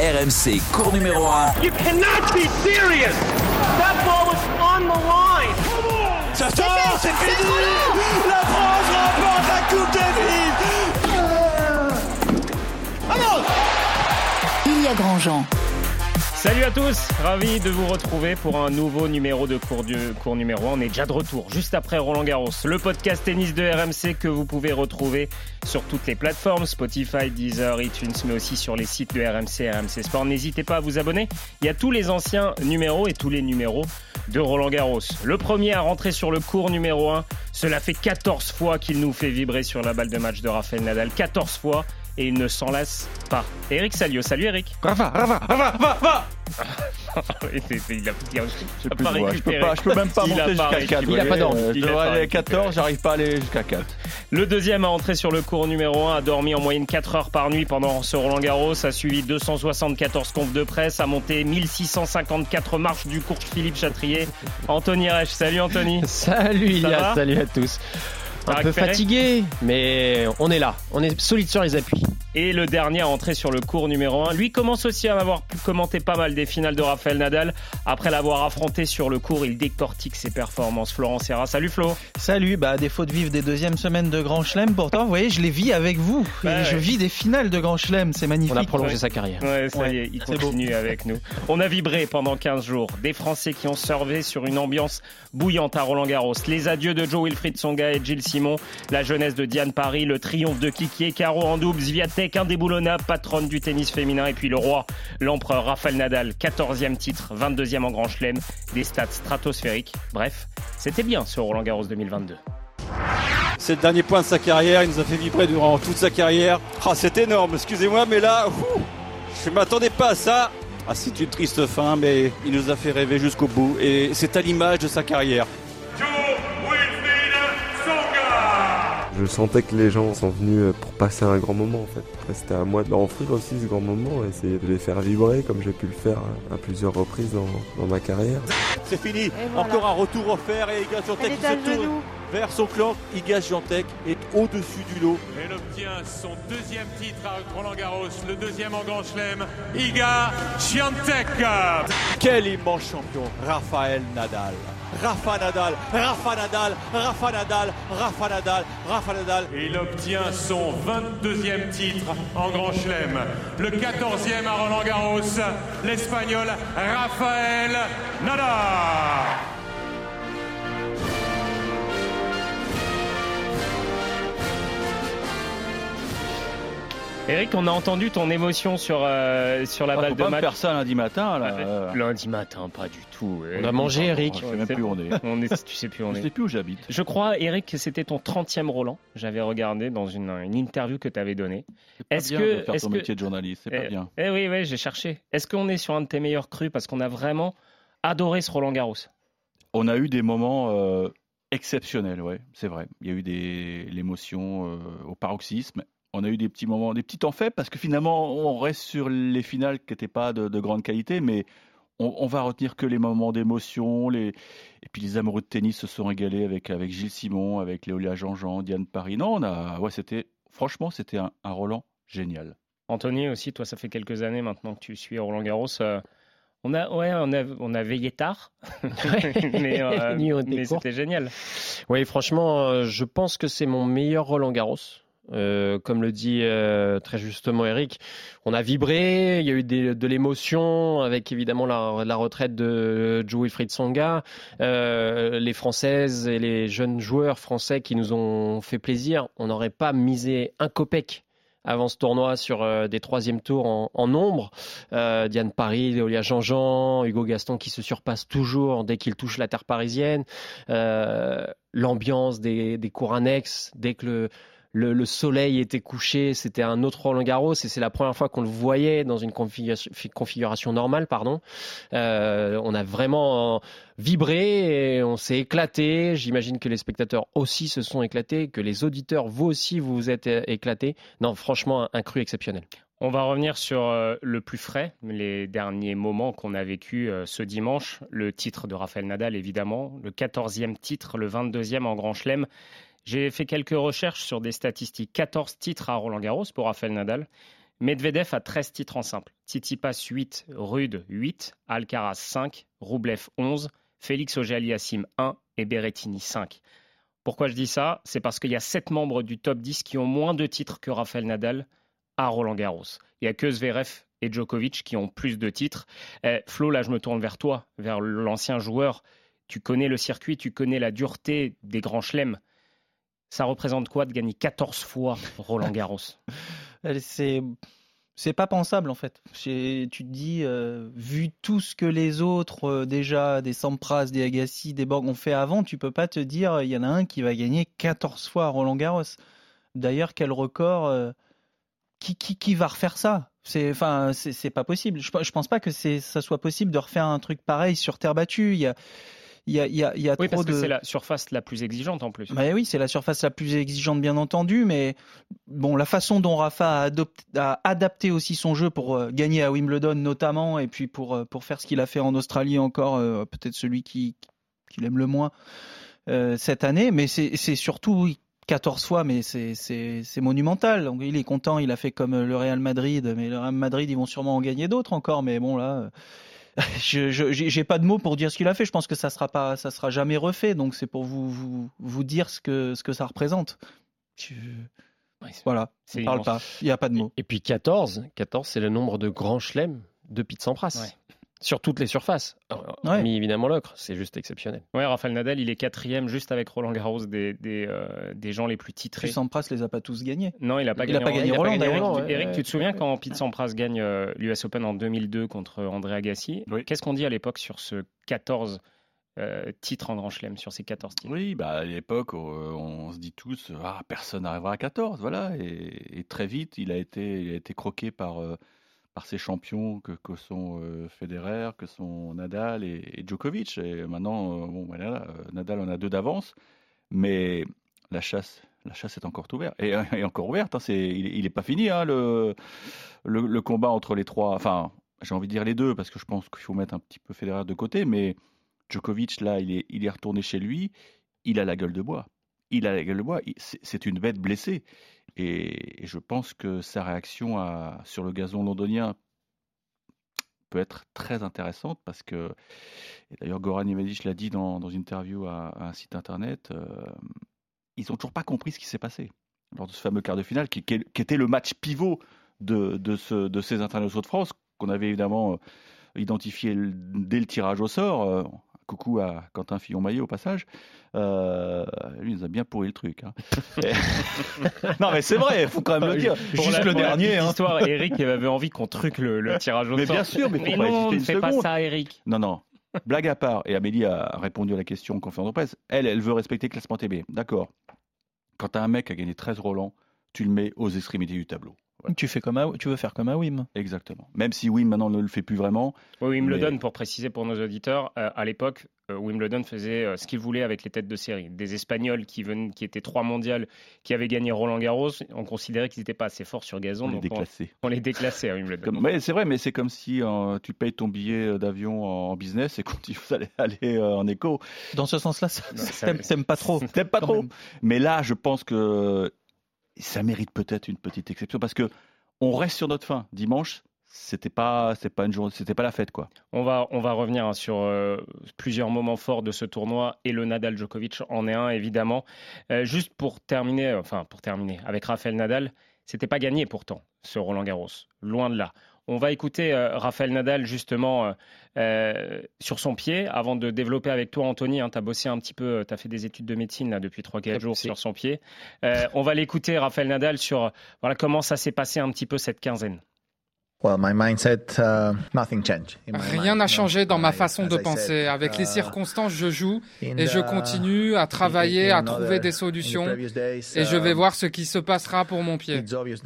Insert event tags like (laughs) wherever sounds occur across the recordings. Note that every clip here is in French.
RMC, cours numéro 1. You cannot be serious. That ball was on the line. Ça sort, c'est fini. La France remporte la Coupe Davis. Vamos Ilya Grandjean. Salut à tous, ravi de vous retrouver pour un nouveau numéro de cours, du, cours numéro 1. On est déjà de retour, juste après Roland Garros, le podcast tennis de RMC que vous pouvez retrouver sur toutes les plateformes, Spotify, Deezer, iTunes, mais aussi sur les sites de RMC, RMC Sport. N'hésitez pas à vous abonner, il y a tous les anciens numéros et tous les numéros de Roland Garros. Le premier à rentrer sur le cours numéro 1, cela fait 14 fois qu'il nous fait vibrer sur la balle de match de Rafael Nadal, 14 fois et il ne s'en lasse pas. Eric Salio, salut Eric. Rafa, Rafa, Rafa, Rafa il a, il a, je, peux pas je peux pas, je peux même pas Il a monter pas jusqu'à 4. récupéré. Il a pas d'ordre. Je dois pas aller à récupéré. 14, j'arrive pas à aller jusqu'à 4. Le deuxième à entrer sur le cours numéro 1 a dormi en moyenne 4 heures par nuit pendant ce Roland Garros, a suivi 274 confs de presse, a monté 1654 marches du cours Philippe Chatrier. Anthony Reich, salut Anthony. (laughs) Salut Ilias, salut à tous. Un peu récupéré fatigué, mais on est là. On est solide sur les appuis. Et le dernier à entrer sur le cours numéro 1, lui commence aussi à avoir pu commenter pas mal des finales de Rafael Nadal. Après l'avoir affronté sur le cours, il décortique ses performances. Florent Serra, salut Flo. Salut, bah à défaut de vivre des deuxièmes semaines de Grand Chelem, pourtant, vous voyez, je les vis avec vous. Et Ouais, je vis des finales de Grand Chelem, c'est magnifique. On a prolongé ouais. sa carrière. Ouais, ça Ouais, y est, il continue avec nous. On a vibré pendant 15 jours. Des Français qui ont servé sur une ambiance bouillante à Roland Garros. Les adieux de Joe Wilfried Songa et Gilles Simon. La jeunesse de Diane Paris. Le triomphe de Kiki et Caro en double. Zviatek indéboulonnable, patronne du tennis féminin. Et puis le roi, l'empereur Rafael Nadal. 14e titre, 22e en Grand Chelem. Des stats stratosphériques. Bref, c'était bien ce Roland Garros 2022. C'est le dernier point de sa carrière, il nous a fait vibrer durant toute sa carrière. Ah, c'est énorme, excusez-moi, mais là, je m'attendais pas à ça. Ah, c'est une triste fin, mais il nous a fait rêver jusqu'au bout. Et c'est à l'image de sa carrière. Je sentais que les gens sont venus euh, pour passer un grand moment en fait. Après, c'était à moi de leur offrir aussi ce grand moment, essayer de les faire vibrer comme j'ai pu le faire à, à plusieurs reprises dans, dans ma carrière. C'est fini, voilà. encore un retour offert et Iga Swiatek Elle qui est à se tourne genoux. vers son clan. Iga Swiatek est au-dessus du lot. Elle obtient son deuxième titre à Roland Garros, le deuxième en Grand Chelem, Iga Swiatek. Quel immense champion, Raphaël Nadal. Rafa Nadal, Rafa Nadal, Rafa Nadal, Rafa Nadal, Rafa Nadal. Il obtient son 22e titre en Grand Chelem, le 14e à Roland Garros, l'Espagnol Rafael Nadal. Eric, on a entendu ton émotion sur, euh, sur la Ah, balle faut de pas match. faire ça lundi matin, là. Euh, Lundi matin, pas du tout. On a mangé, Eric. Je sais même plus où on est. On est, tu sais plus où on Je est. sais plus où j'habite. Je crois, Eric, que c'était ton 30e Roland. J'avais regardé dans une, une interview que tu avais donnée. C'est pas Est-ce que- de faire est-ce ton que- métier de journaliste, c'est pas Eh, bien. Eh oui, oui, j'ai cherché. Est-ce qu'on est sur un de tes meilleurs crus parce qu'on a vraiment adoré ce Roland Garros? On a eu des moments euh, exceptionnels, ouais, c'est vrai. Il y a eu des l'émotion euh, au paroxysme. On a eu des petits moments, des petits temps faibles parce que finalement on reste sur les finales qui n'étaient pas de, de grande qualité, mais on, on va retenir que les moments d'émotion. Les... Et puis les amoureux de tennis se sont régalés avec, avec Gilles Simon, avec Léolia Jean-Jean, Diane Paris. Non, on a, ouais, c'était franchement c'était un, un Roland génial. Anthony aussi, toi, ça fait quelques années maintenant que tu suis Roland Garros. euh, on a, ouais, on a, on a veillé tard, (laughs) (laughs) mais, euh, mais c'était génial. Oui, franchement, euh, je pense que c'est mon meilleur Roland Garros. Euh, comme le dit euh, très justement Eric, on a vibré, il y a eu de l'émotion avec évidemment la, retraite de Joe Wilfried Songa, euh, les Françaises et les jeunes joueurs français qui nous ont fait plaisir. On n'aurait pas misé un copec avant ce tournoi sur euh, des troisième tours en, nombre. Diane Paris, Léolia Jean-Jean, Hugo Gaston qui se surpasse toujours dès qu'il touche la terre parisienne. L'ambiance des cours annexes, dès que le, le, le soleil était couché, c'était un autre Roland Garros et c'est la première fois qu'on le voyait dans une configuration, normale. Pardon. Euh, on a vraiment vibré et on s'est éclaté. J'imagine que les spectateurs aussi se sont éclatés, que les auditeurs, vous aussi, vous vous êtes euh, éclatés. Non, franchement, un, cru exceptionnel. On va revenir sur euh, le plus frais, les derniers moments qu'on a vécu euh, ce dimanche. Le titre de Rafael Nadal, évidemment. Le 14e titre, le 22e en Grand Chelem. J'ai fait quelques recherches sur des statistiques. 14 titres à Roland Garros pour Rafael Nadal. Medvedev a 13 titres en simple. Tsitsipas 8, Rude 8, Alcaraz 5, Roublev 11, Félix Auger-Aliassime 1 et Berrettini 5. Pourquoi je dis ça? C'est parce qu'il y a 7 membres du top 10 qui ont moins de titres que Rafael Nadal à Roland Garros. Il n'y a que Zverev et Djokovic qui ont plus de titres. Eh, Flo, là, je me tourne vers toi, vers l'ancien joueur. Tu connais le circuit, tu connais la dureté des grands chelems. Ça représente quoi de gagner 14 fois Roland Garros (laughs) C'est c'est pas pensable en fait. Tu te dis, euh, vu tout ce que les autres, euh, déjà, des Sampras, des Agassi, des Borg ont fait avant, tu peux pas te dire, il y en a un qui va gagner 14 fois Roland Garros. D'ailleurs, quel record euh, qui, qui, qui, va refaire ça? C'est enfin, c'est pas possible. Je, je pense pas que ça soit possible de refaire un truc pareil sur terre battue. Il y a, y a, y a oui, trop parce de... que c'est la surface la plus exigeante en plus. Bah oui, c'est la surface la plus exigeante bien entendu, mais bon, la façon dont Rafa a, adopté, a adapté aussi son jeu pour euh, gagner à Wimbledon notamment, et puis pour euh, pour faire ce qu'il a fait en Australie encore, euh, peut-être celui qui qu'il aime le moins euh, cette année, mais c'est c'est surtout 14 fois, mais c'est monumental. Donc, il est content, il a fait comme le Real Madrid, mais le Real Madrid, ils vont sûrement en gagner d'autres encore, mais bon là (laughs) je j'ai pas de mots pour dire ce qu'il a fait. Je pense que ça sera pas, ça sera jamais refait. Donc c'est pour vous, vous, vous dire ce que ce que ça représente. Je... voilà, on parle pas. Il n'y a pas de mots. Et, et puis 14, 14 c'est le nombre de grands chelems depuis Sampras. Ouais sur toutes les surfaces. Ouais. Mais évidemment l'ocre, c'est juste exceptionnel. Ouais, Rafael Nadal, il est quatrième juste avec Roland Garros des, des, euh, des gens les plus titrés. Puis Sampras les a pas tous gagnés. Non, il a pas il gagné. A pas gagné Roland, Eric, Roland, Eric, ouais, Eric ouais, tu te souviens quand Pete Sampras gagne euh, l'US Open en 2002 contre André Agassi? Oui. Qu'est-ce qu'on dit à l'époque sur ce 14 euh, titres en Grand Chelem, sur ces 14 titres? Oui, bah à l'époque, on se dit tous, ah, personne n'arrivera à 14, voilà. Et, et, très vite, il a été, il a été croqué par euh, par ces champions que, sont euh, Federer, que sont Nadal et, Djokovic. Et maintenant, euh, bon, voilà, Nadal en a deux d'avance, mais la chasse, la chasse est encore ouverte. Et, encore ouverte. Hein, il n'est pas fini hein, le, le, le, combat entre les trois. Enfin, j'ai envie de dire les deux parce que je pense qu'il faut mettre un petit peu Federer de côté, mais Djokovic là, il est, il est retourné chez lui. Il a la gueule de bois. Il a la gueule de bois. C'est une bête blessée. Et, je pense que sa réaction sur le gazon londonien peut être très intéressante parce que, d'ailleurs Goran Ivanic l'a dit dans, une interview à, un site internet, euh, ils n'ont toujours pas compris ce qui s'est passé lors de ce fameux quart de finale qui, était le match pivot de, de, ce, de ces internationaux de France qu'on avait évidemment identifié dès le tirage au sort. Coucou à Quentin Fillon-Maillet au passage. Euh, lui, il nous a bien pourri le truc. Hein. (laughs) non, mais c'est vrai, il faut quand même le dire. Pour Juste la, le dernier. Hein. Histoire, Eric avait envie qu'on truque le, le, tirage au mais sort. bien sûr, mais, mais faut non, pas ne fais pas ça, Eric. Non, non. Blague à part, et Amélie a répondu à la question en conférence de presse, elle, elle veut respecter le classement TB. D'accord. Quand tu as un mec qui a gagné 13 Roland, tu le mets aux extrémités du tableau. Voilà. Tu, fais comme à, tu veux faire comme à Wim. Exactement. Même si Wim maintenant ne le fait plus vraiment. Oui, Wimbledon, mais... pour préciser pour nos auditeurs, euh, à l'époque, euh, Wimbledon faisait euh, ce qu'il voulait avec les têtes de série. Des Espagnols qui, venaient, qui étaient trois mondiales, qui avaient gagné Roland Garros, on considérait qu'ils n'étaient pas assez forts sur gazon. On donc les déclassait. On, on, les déclassait à Wimbledon. Comme, mais c'est vrai, mais c'est comme si euh, tu payes ton billet d'avion en business et quand tu veux aller, (laughs) en éco. Dans ce sens-là, ça, t'aimes pas trop. T'aimes pas trop. Mais là, je pense que ça mérite peut-être une petite exception parce que on reste sur notre fin. Dimanche, c'était pas, c'est pas une journée, c'était pas la fête quoi. On va, on va revenir hein, sur euh, plusieurs moments forts de ce tournoi et le Nadal Djokovic en est un évidemment. Euh, juste pour terminer, enfin pour terminer avec Rafael Nadal, c'était pas gagné pourtant ce Roland Garros, loin de là. On va écouter euh, Rafael Nadal justement euh, sur son pied avant de développer avec toi, Anthony. Hein, tu as bossé un petit peu, tu as fait des études de médecine là, depuis 3-4 jours sur son pied. Euh, on va l'écouter, Rafael Nadal, sur voilà, comment ça s'est passé un petit peu cette quinzaine. Rien n'a changé dans ma façon de penser. Avec les circonstances, je joue et je continue à travailler, à trouver des solutions et je vais voir ce qui se passera pour mon pied.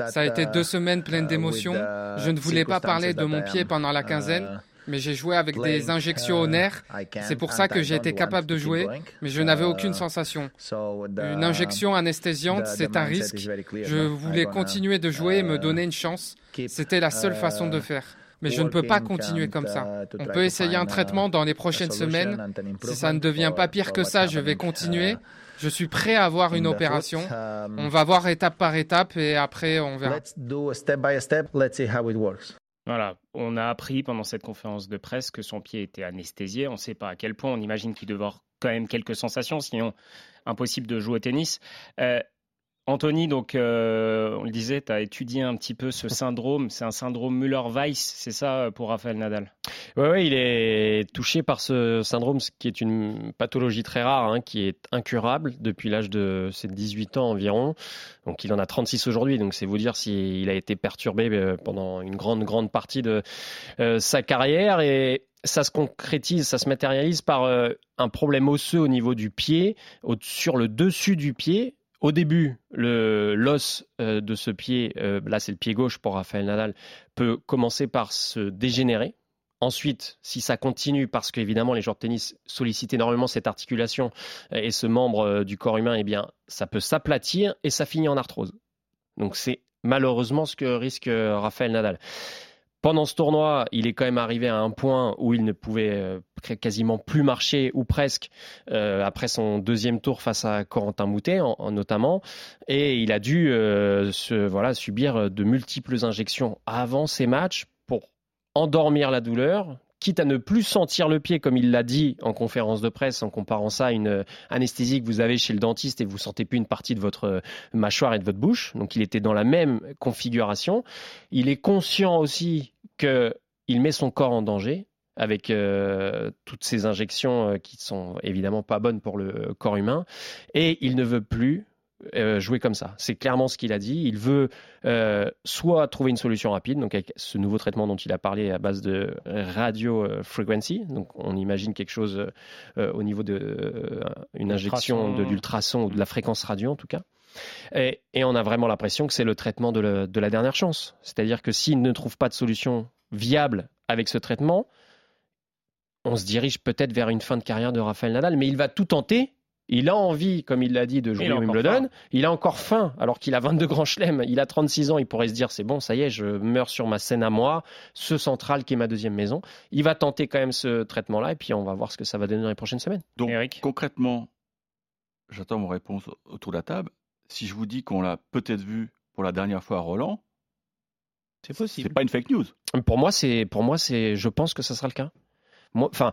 Ça a été deux semaines pleines d'émotions. Je ne voulais pas parler de mon pied pendant la quinzaine. Mais j'ai joué avec des injections au nerf. C'est pour ça que j'ai été capable de jouer, mais je n'avais aucune sensation. Une injection anesthésiante, c'est un risque. Je voulais continuer de jouer et me donner une chance. C'était la seule façon de faire. Mais je ne peux pas continuer comme ça. On peut essayer un traitement dans les prochaines semaines. Si ça ne devient pas pire que ça, je vais continuer. Je suis prêt à avoir une opération. Um, on va voir étape par étape et après on verra. Voilà, on a appris pendant cette conférence de presse que son pied était anesthésié. On ne sait pas à quel point. On imagine qu'il devait avoir quand même quelques sensations, sinon impossible de jouer au tennis. Euh, Anthony, donc, euh, on le disait, tu as étudié un petit peu ce syndrome. C'est un syndrome Müller-Weiss, c'est ça pour Raphaël Nadal? Oui, il est touché par ce syndrome, ce qui est une pathologie très rare, hein, qui est incurable depuis l'âge de ses 18 ans environ. Donc, il en a 36 aujourd'hui. Donc, c'est vous dire s'il a été perturbé euh, pendant une grande, grande partie de euh, sa carrière. Et ça se concrétise, ça se matérialise par euh, un problème osseux au niveau du pied, sur le dessus du pied au début, l'os euh, de ce pied, euh, là c'est le pied gauche pour Raphaël Nadal, peut commencer par se dégénérer. Ensuite, si ça continue, parce qu'évidemment les joueurs de tennis sollicitent énormément cette articulation euh, et ce membre du corps humain, eh bien, ça peut s'aplatir et ça finit en arthrose. Donc c'est malheureusement ce que risque Raphaël Nadal. Pendant ce tournoi, il est quand même arrivé à un point où il ne pouvait euh, quasiment plus marcher, ou presque, euh, après son deuxième tour face à Corentin Moutet, notamment. Et il a dû euh, voilà, subir de multiples injections avant ces matchs pour endormir la douleur, quitte à ne plus sentir le pied, comme il l'a dit en conférence de presse, en comparant ça à une anesthésie que vous avez chez le dentiste et vous sentez plus une partie de votre mâchoire et de votre bouche. Donc il était dans la même configuration. Il est conscient aussi qu'il met son corps en danger avec euh, toutes ces injections euh, qui sont évidemment pas bonnes pour le corps humain, et il ne veut plus euh, jouer comme ça. C'est clairement ce qu'il a dit. Il veut soit trouver une solution rapide, donc avec ce nouveau traitement dont il a parlé à base de radio frequency, donc on imagine quelque chose au niveau de une injection de l'ultrason ou de la fréquence radio en tout cas. Et, on a vraiment l'impression que c'est le traitement de, la dernière chance. C'est-à-dire que s'il ne trouve pas de solution viable avec ce traitement, on se dirige peut-être vers une fin de carrière de Rafael Nadal, mais il va tout tenter. Il a envie, comme il l'a dit, de jouer au Wimbledon. Il a encore faim, alors qu'il a 22 grands chelems. Il a 36 ans. Il pourrait se dire c'est bon, ça y est, je meurs sur ma scène à moi, ce central qui est ma deuxième maison. Il va tenter quand même ce traitement-là, et puis on va voir ce que ça va donner dans les prochaines semaines. Donc, concrètement, j'attends mon réponse autour de la table si je vous dis qu'on l'a peut-être vu pour la dernière fois à Roland, c'est possible. C'est pas une fake news. Pour moi, c'est, pour moi, c'est, je pense que ça sera le cas. Moi, enfin,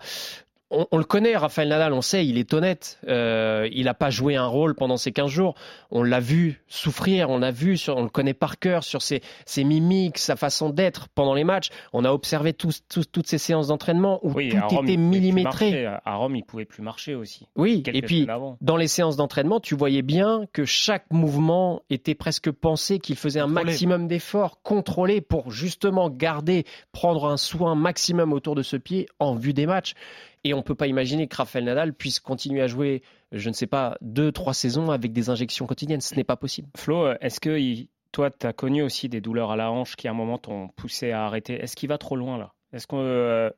on, le connaît, Raphaël Nadal, on sait, il est honnête. Euh, il n'a pas joué un rôle pendant ces 15 jours. On l'a vu souffrir, on l'a vu, sur, on le connaît par cœur sur ses, mimiques, sa façon d'être pendant les matchs. On a observé toutes ces séances d'entraînement où tout était millimétré. À Rome, il pouvait plus marcher aussi. Oui, et puis dans les séances d'entraînement, tu voyais bien que chaque mouvement était presque pensé, qu'il faisait un maximum d'efforts, contrôlé pour justement garder, prendre un soin maximum autour de ce pied en vue des matchs. Et on ne peut pas imaginer que Rafael Nadal puisse continuer à jouer, je ne sais pas, deux, trois saisons avec des injections quotidiennes. Ce n'est pas possible. Flo, est-ce que toi, tu as connu aussi des douleurs à la hanche qui à un moment t'ont poussé à arrêter? Est-ce qu'il va trop loin là? Est-ce que euh,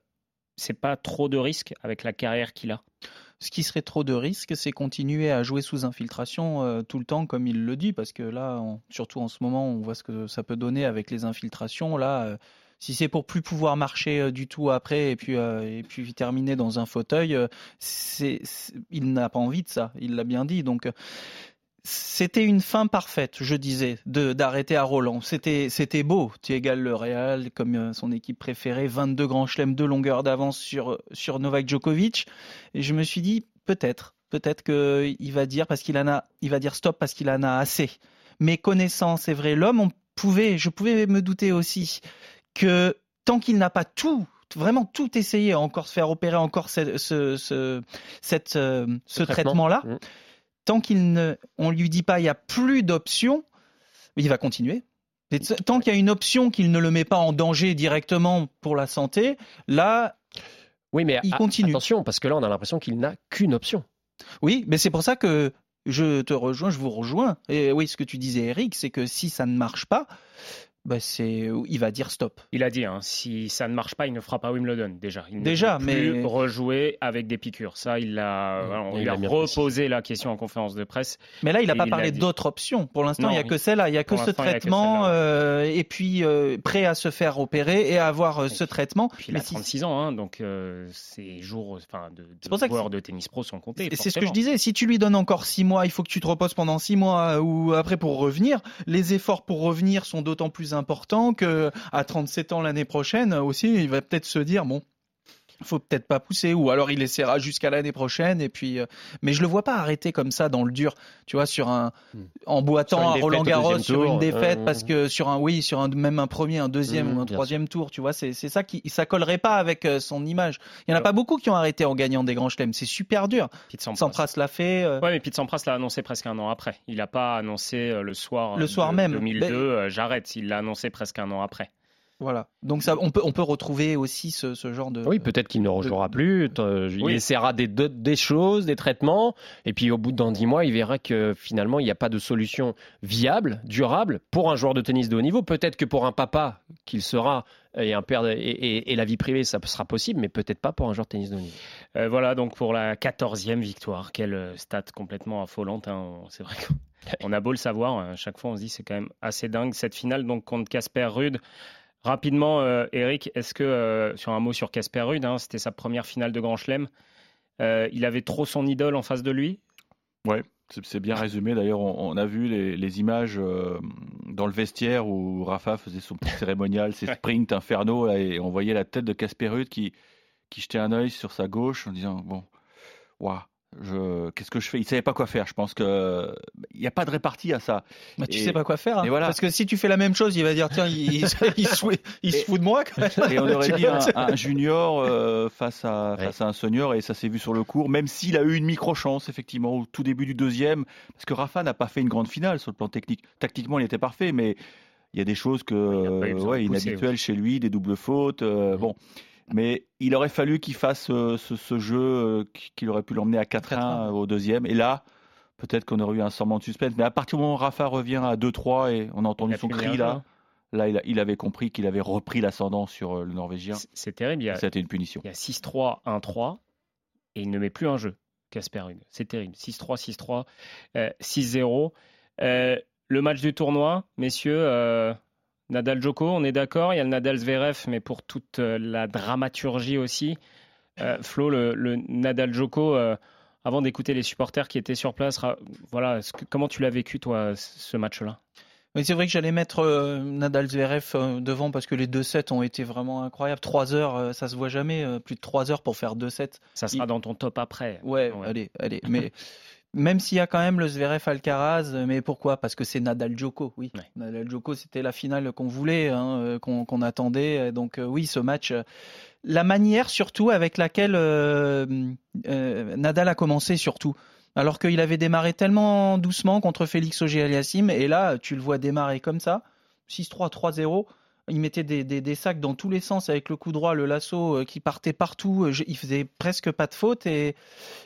c'est pas trop de risque avec la carrière qu'il a? Ce qui serait trop de risque, c'est continuer à jouer sous infiltration euh, tout le temps, comme il le dit, parce que là, surtout en ce moment, on voit ce que ça peut donner avec les infiltrations. Là, euh, si c'est pour plus pouvoir marcher euh, du tout après et puis euh, et puis terminer dans un fauteuil, euh, il n'a pas envie de ça. Il l'a bien dit. Donc c'était une fin parfaite, je disais, de d'arrêter à Roland. C'était c'était beau. Tu égales le Real comme son équipe préférée, 22 grands chelems de longueur d'avance sur sur Novak Djokovic. Et je me suis dit peut-être, peut-être que il va dire parce qu'il en a, il va dire stop parce qu'il en a assez. Mais connaissant, c'est vrai, l'homme, on pouvait, je pouvais me douter aussi que tant qu'il n'a pas tout vraiment tout essayé, encore se faire opérer encore ce, ce, cette, euh, ce, traitement-là, mmh. tant qu'il ne, on lui dit pas il y a plus d'options, il va continuer. tant qu'il y a une option qu'il ne le met pas en danger directement pour la santé, là, oui, mais il continue. Attention, parce que là, on a l'impression qu'il n'a qu'une option. Oui, mais c'est pour ça que je te rejoins, je vous rejoins. Et oui, ce que tu disais, Eric, c'est que si ça ne marche pas, bah c'est, il va dire stop. Il a dit, hein, si ça ne marche pas, il ne fera pas Wimbledon déjà. Il déjà, ne mais plus rejouer avec des piqûres. Ça, il a, on lui a, reposé la question en conférence de presse. Mais là, il n'a pas parlé d'autres options. Pour l'instant, il n'y a que celle-là. Il n'y a que ce traitement euh, et puis euh, prêt à se faire opérer et à avoir euh, ce traitement. Puis il a 36 ans, hein, donc euh, ces jours, enfin, de, de joueurs de tennis pro sont comptés. C'est ce que je disais. Si tu lui donnes encore 6 mois, il faut que tu te reposes pendant 6 mois ou après pour revenir. Les efforts pour revenir sont d'autant plus important que à 37 ans l'année prochaine aussi, il va peut-être se dire bon, faut peut-être pas pousser ou alors il essaiera jusqu'à l'année prochaine et puis euh, mais je le vois pas arrêter comme ça dans le dur tu vois sur un hmm. en boitant à Roland Garros sur une défaite euh, parce que sur un oui sur un même un premier un deuxième ou un troisième tour tu vois c'est ça qui ça collerait pas avec euh, son image. Il y en a pas beaucoup qui ont arrêté en gagnant des grands chelems. C'est super dur. Pete Sampras. L'a fait ouais mais Pete Sampras l'a annoncé presque un an après. Il a pas annoncé le soir le soir même. 2002 j'arrête. Il l'a annoncé presque un an après voilà. Donc ça, on peut, on peut retrouver aussi ce, ce genre de. Oui, peut-être qu'il ne rejouera plus. Il essaiera des, des choses, des traitements, et puis au bout d'un dix mois, il verra que finalement, il n'y a pas de solution viable, durable pour un joueur de tennis de haut niveau. Peut-être que pour un papa qu'il sera et un père et, et, la vie privée, ça sera possible, mais peut-être pas pour un joueur de tennis de haut niveau. Euh, voilà donc pour la quatorzième victoire. Quelle euh, stat complètement affolante. Hein. C'est vrai qu'on (laughs) a beau le savoir, à chaque fois on se dit c'est quand même assez dingue cette finale donc contre Casper Rude. Rapidement, euh, Eric, est-ce que, euh, sur un mot sur Casper Ruud, hein, c'était sa première finale de Grand Chelem, euh, il avait trop son idole en face de lui? Ouais, c'est bien résumé. D'ailleurs, on, a vu les, images dans le vestiaire où Rafa faisait son petit cérémonial, ses (laughs) sprints infernaux, et on voyait la tête de Casper Ruud qui, qui jetait un œil sur sa gauche en disant Bon, waouh, qu'est-ce que je fais? Il savait pas quoi faire. Je pense que il n'y a pas de répartie à ça. Mais tu sais pas quoi faire. Hein. voilà. Parce que si tu fais la même chose, il va dire tiens, il, il, (laughs) se, fout de moi. Et on aurait (laughs) dit un, junior euh, face à face à un senior et ça s'est vu sur le cours. Même s'il a eu une micro chance effectivement au tout début du deuxième, parce que Rafa n'a pas fait une grande finale sur le plan technique. Tactiquement, il était parfait, mais il y a des choses que ouais, inhabituelles chez lui, des doubles fautes. Euh, bon. Mais il aurait fallu qu'il fasse euh, ce, jeu euh, qu'il aurait pu l'emmener à 4-1 au deuxième. Et là, peut-être qu'on aurait eu un semblant de suspense. Mais à partir du moment où Rafa revient à 2-3 et on a entendu son cri là, là il, avait compris qu'il avait repris l'ascendant sur euh, le Norvégien. C'est terrible. C'était une punition. Il y a 6-3, 1-3 et il ne met plus un jeu, Casper C'est terrible. 6-3, 6-3, 6-0. le match du tournoi, messieurs, Nadal Joko, on est d'accord. Il y a le Nadal Zverev, mais pour toute euh, la dramaturgie aussi. Euh, Flo, le, Nadal Joko, euh, avant d'écouter les supporters qui étaient sur place, voilà, comment tu l'as vécu toi ce match-là? Oui, c'est vrai que j'allais mettre Nadal Zverev devant parce que les deux sets ont été vraiment incroyables. Trois heures, ça se voit jamais. plus de trois heures pour faire deux sets. Ça sera dans ton top après. Ouais, ouais. allez, allez. Mais (laughs) Même s'il y a quand même le Zverev Alcaraz, mais pourquoi? Parce que c'est Nadal Djoko, oui. Nadal Djoko, c'était la finale qu'on voulait, hein, euh, qu'on attendait. Donc euh, oui, ce match, euh, la manière surtout avec laquelle Nadal a commencé surtout. Alors qu'il avait démarré tellement doucement contre Félix Auger-Aliassime, et là, tu le vois démarrer comme ça, 6-3, 3-0 il mettait des, des, sacs dans tous les sens avec le coup droit, le lasso euh, qui partait partout. Euh, il faisait presque pas de faute. Et,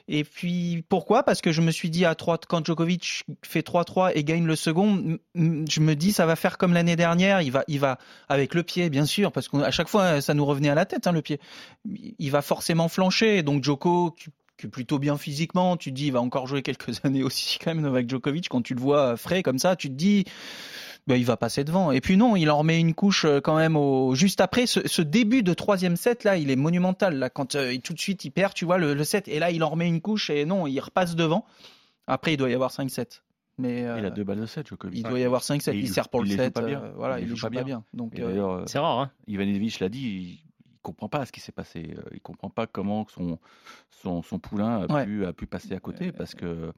et puis pourquoi? Parce que je me suis dit à 3, quand Djokovic fait 3-3 et gagne le second, je me dis ça va faire comme l'année dernière. Il va, il va avec le pied, bien sûr, parce qu'à chaque fois ça nous revenait à la tête, hein, le pied. Il va forcément flancher. Donc Djoko, qui, est plutôt bien physiquement, tu te dis il va encore jouer quelques (laughs) années aussi quand même avec Djokovic. Quand tu le vois frais comme ça, tu te dis ben, il va passer devant. Et puis non, il en remet une couche euh, quand même au juste après. Ce, début de troisième set là, il est monumental là. Quand euh, tout de suite il perd, tu vois le, set, et là il en remet une couche et non, il repasse devant. Après, il doit y avoir 5-7. Mais il a deux balles de 7, Il doit y avoir 5-7. Il, sert pour le 7. Pas bien. voilà, il, joue, pas bien. Donc, c'est rare. Hein Ivanovic l'a dit. Il, comprend pas ce qui s'est passé. Il comprend pas comment son son, son poulain a, pu, a pu passer à côté parce que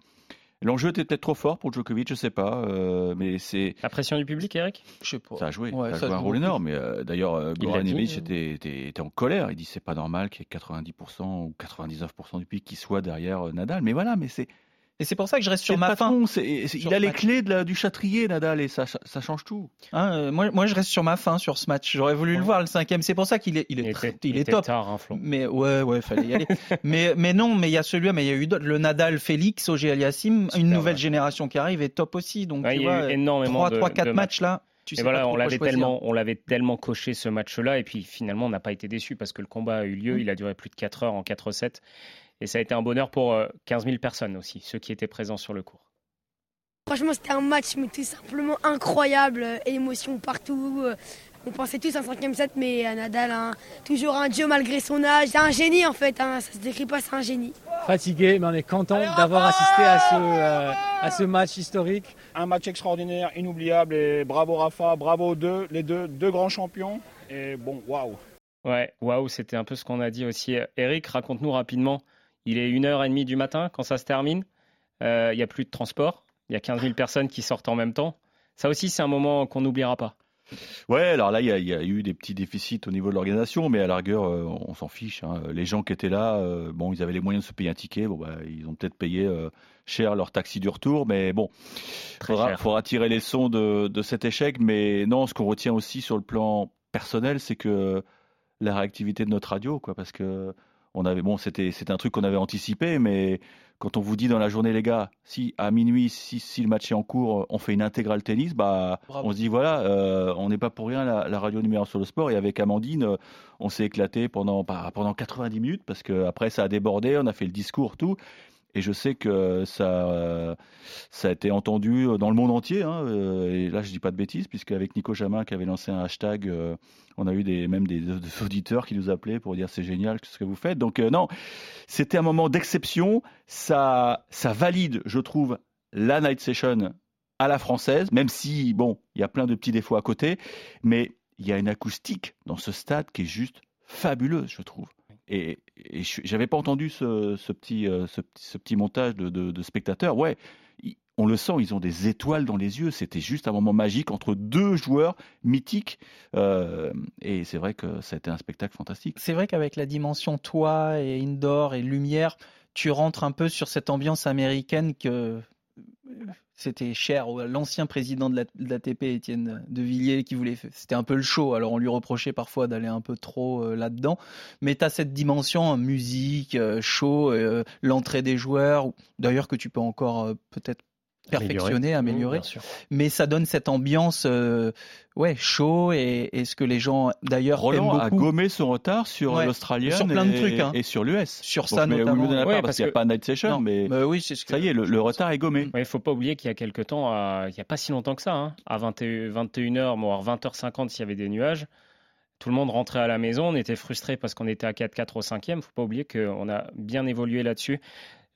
L'enjeu était peut-être trop fort pour Djokovic, je sais pas, euh, mais c'est la pression du public, Eric? Je sais pas. Ça a joué, ça a joué un rôle énorme. Mais euh, d'ailleurs, euh, Goran Ivanovic était, était, en colère. Il dit c'est pas normal qu'il y ait 90% ou 99% du public qui soit derrière Nadal. Mais voilà, mais c'est et c'est pour ça que je reste sur ma fin. il a les clés de du châtrier, Nadal, et ça, ça change tout. Hein, euh, moi, moi, je reste sur ma fin sur ce match. J'aurais voulu le voir le cinquième. C'est pour ça qu'il est, il est, il, est top. Tard, hein, mais ouais, ouais, fallait y aller. (laughs) mais, mais non, mais il y a celui-là, mais il y a eu le Nadal, Félix, Auger Aliassim, une nouvelle génération qui arrive est top aussi. Donc, tu vois, 3, 3, 4 matchs là Tu sais voilà, on l'avait tellement, on l'avait tellement coché ce match-là, et puis finalement, on n'a pas été déçu parce que le combat a eu lieu. Mm. Il a duré plus de 4 heures en 4-7, et ça a été un bonheur pour 15 euh, 000 personnes aussi, ceux qui étaient présents sur le cours. Franchement, c'était un match, mais tout simplement incroyable, émotion partout. On pensait tous un cinquième set, mais Nadal, hein, toujours un dieu malgré son âge. C'est un génie en fait, hein, ça se décrit pas, c'est un génie. Fatigué, mais on est content d'avoir assisté à ce, euh, à ce match historique. Un match extraordinaire, inoubliable, et bravo Rafa, bravo deux, les deux, deux grands champions. Et bon, waouh. Ouais, waouh, c'était un peu ce qu'on a dit aussi. Eric, raconte-nous rapidement. Il est 1h30 du matin quand ça se termine. Euh, il n'y a plus de transport. Il y a 15 000 personnes qui sortent en même temps. Ça aussi, c'est un moment qu'on n'oubliera pas. Ouais, alors là, il y, a eu des petits déficits au niveau de l'organisation, mais à la rigueur, euh, on s'en fiche. Hein. Les gens qui étaient là, euh, bon, ils avaient les moyens de se payer un ticket. Bon, bah, ils ont peut-être payé euh, cher leur taxi du retour, mais bon, il faudra, tirer les sons de, cet échec. Mais non, ce qu'on retient aussi sur le plan personnel, c'est que la réactivité de notre radio, quoi, parce que on avait, bon, c'était, un truc qu'on avait anticipé, mais quand on vous dit dans la journée, les gars, si à minuit, si, si le match est en cours, on fait une intégrale tennis, bah, on se dit voilà, euh, on n'est pas pour rien la, radio numéro sur le sport. Et avec Amandine, euh, on s'est éclaté pendant, bah, pendant 90 minutes parce que après ça a débordé, on a fait le discours, tout. Et je sais que ça, ça a été entendu dans le monde entier. Hein, euh, et là, je dis pas de bêtises, puisque avec Nico Jamin qui avait lancé un hashtag, euh, on a eu même des, auditeurs qui nous appelaient pour dire c'est génial ce que vous faites? Donc euh, non, c'était un moment d'exception. Ça, ça valide, je trouve, la night session à la française, même si bon, il y a plein de petits défauts à côté, mais il y a une acoustique dans ce stade qui est juste fabuleuse, je trouve. Et, et j'avais pas entendu ce, petit, euh, ce, petit montage de, spectateurs. Ouais, on le sent, ils ont des étoiles dans les yeux. C'était juste un moment magique entre deux joueurs mythiques. Euh, et c'est vrai que ça a été un spectacle fantastique. C'est vrai qu'avec la dimension toit et indoor et lumière, tu rentres un peu sur cette ambiance américaine que c'était cher l'ancien président de l'ATP, Étienne de Villiers, qui voulait. C'était un peu le show. Alors on lui reprochait parfois d'aller un peu trop euh, là-dedans. Mais tu as cette dimension musique, euh, show, euh, l'entrée des joueurs, d'ailleurs que tu peux encore peut-être perfectionner, améliorer. mais ça donne cette ambiance, euh, ouais, chaud et, ce que les gens d'ailleurs Roland a gommé son retard sur l'Australien sur plein de trucs, hein. et sur l'US. Sur ça notamment. parce, qu'il n'y a pas Night Session, mais, oui, ce ça y est, le, retard est gommé. Il ne faut pas oublier qu'il y a quelques temps, il n'y a pas si longtemps que ça, hein, à 21, h voire 20h50 s'il y avait des nuages. Tout le monde rentrait à la maison, on était frustré parce qu'on était à 4-4 au 5e. Il ne faut pas oublier qu'on a bien évolué là-dessus.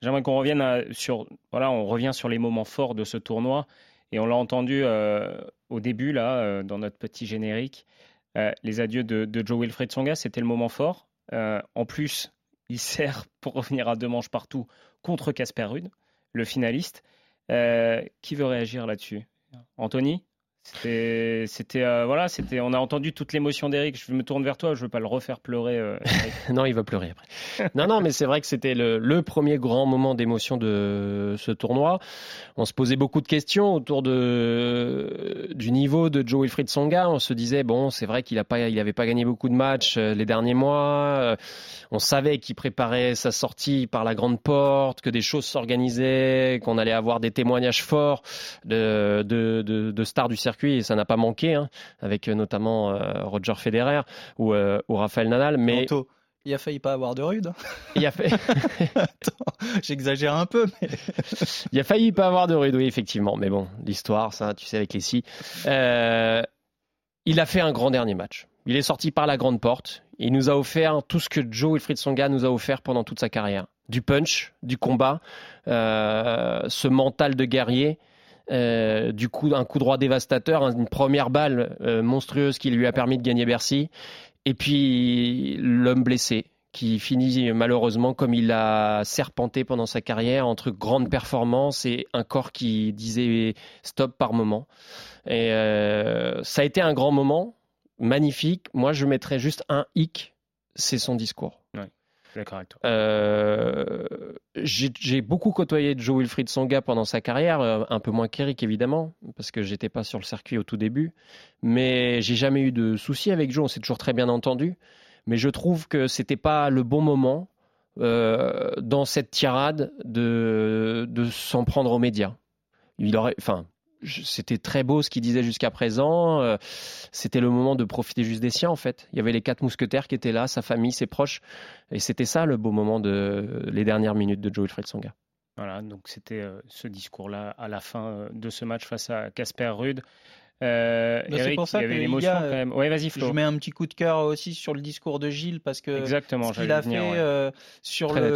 J'aimerais qu'on revienne sur, voilà, on revient sur les moments forts de ce tournoi. Et on l'a entendu euh, au début, là, euh, dans notre petit générique. Euh, les adieux de, Joe Wilfried Songa, c'était le moment fort. en plus, il sert (laughs) pour revenir à deux manches partout contre Casper Ruud, le finaliste. qui veut réagir là-dessus? Anthony? C'était, euh, voilà, c'était. On a entendu toute l'émotion d'Eric. Je me tourne vers toi. Je veux pas le refaire pleurer. Euh, (laughs) non, il va pleurer après. non, non, mais c'est vrai que c'était le, premier grand moment d'émotion de ce tournoi. On se posait beaucoup de questions autour de du niveau de Joe Wilfried Songa. On se disait bon, c'est vrai qu'il a pas, il avait pas gagné beaucoup de matchs euh, les derniers mois. On savait qu'il préparait sa sortie par la grande porte, que des choses s'organisaient, qu'on allait avoir des témoignages forts de de, de, de stars du circuit et ça n'a pas manqué, hein, avec euh, notamment euh, Roger Federer ou, euh, ou Rafael Nadal. Mais il a failli pas avoir de rude. Il a fait. (laughs) j'exagère un peu, mais (laughs) il a failli pas avoir de rude, oui, effectivement. Mais bon, l'histoire, ça, tu sais, avec les si. il a fait un grand dernier match. Il est sorti par la grande porte. Il nous a offert tout ce que Joe Wilfried Songa nous a offert pendant toute sa carrière. Du punch, du combat, ce mental de guerrier. Euh, du coup, un coup droit dévastateur, une première balle euh, monstrueuse qui lui a permis de gagner Bercy. Et puis l'homme blessé qui finit malheureusement comme il a serpenté pendant sa carrière entre grandes performances et un corps qui disait stop par moment. Et euh, ça a été un grand moment, magnifique. Moi, je mettrais juste un hic, c'est son discours. Euh, j'ai beaucoup côtoyé Joe Wilfried Songa pendant sa carrière, euh, un peu moins qu'Eric évidemment, parce que j'étais pas sur le circuit au tout début. Mais j'ai jamais eu de soucis avec Joe, on s'est toujours très bien entendu. Mais je trouve que c'était pas le bon moment euh, dans cette tirade de, de s'en prendre aux médias. Il aurait, c'était très beau ce qu'il disait jusqu'à présent. Euh, c'était le moment de profiter juste des siens, en fait. Il y avait les quatre mousquetaires qui étaient là, sa famille, ses proches. Et c'était ça le beau moment de les dernières minutes de Joe Wilfried Songa. Voilà, donc c'était euh, ce discours-là à la fin euh, de ce match face à Casper Rude. Euh, c'est pour ça il y avait l'émotion quand même. Ouais, vas-y Flo. Je mets un petit coup de cœur aussi sur le discours de Gilles parce que Exactement, ce qu'il a fait euh, sur le,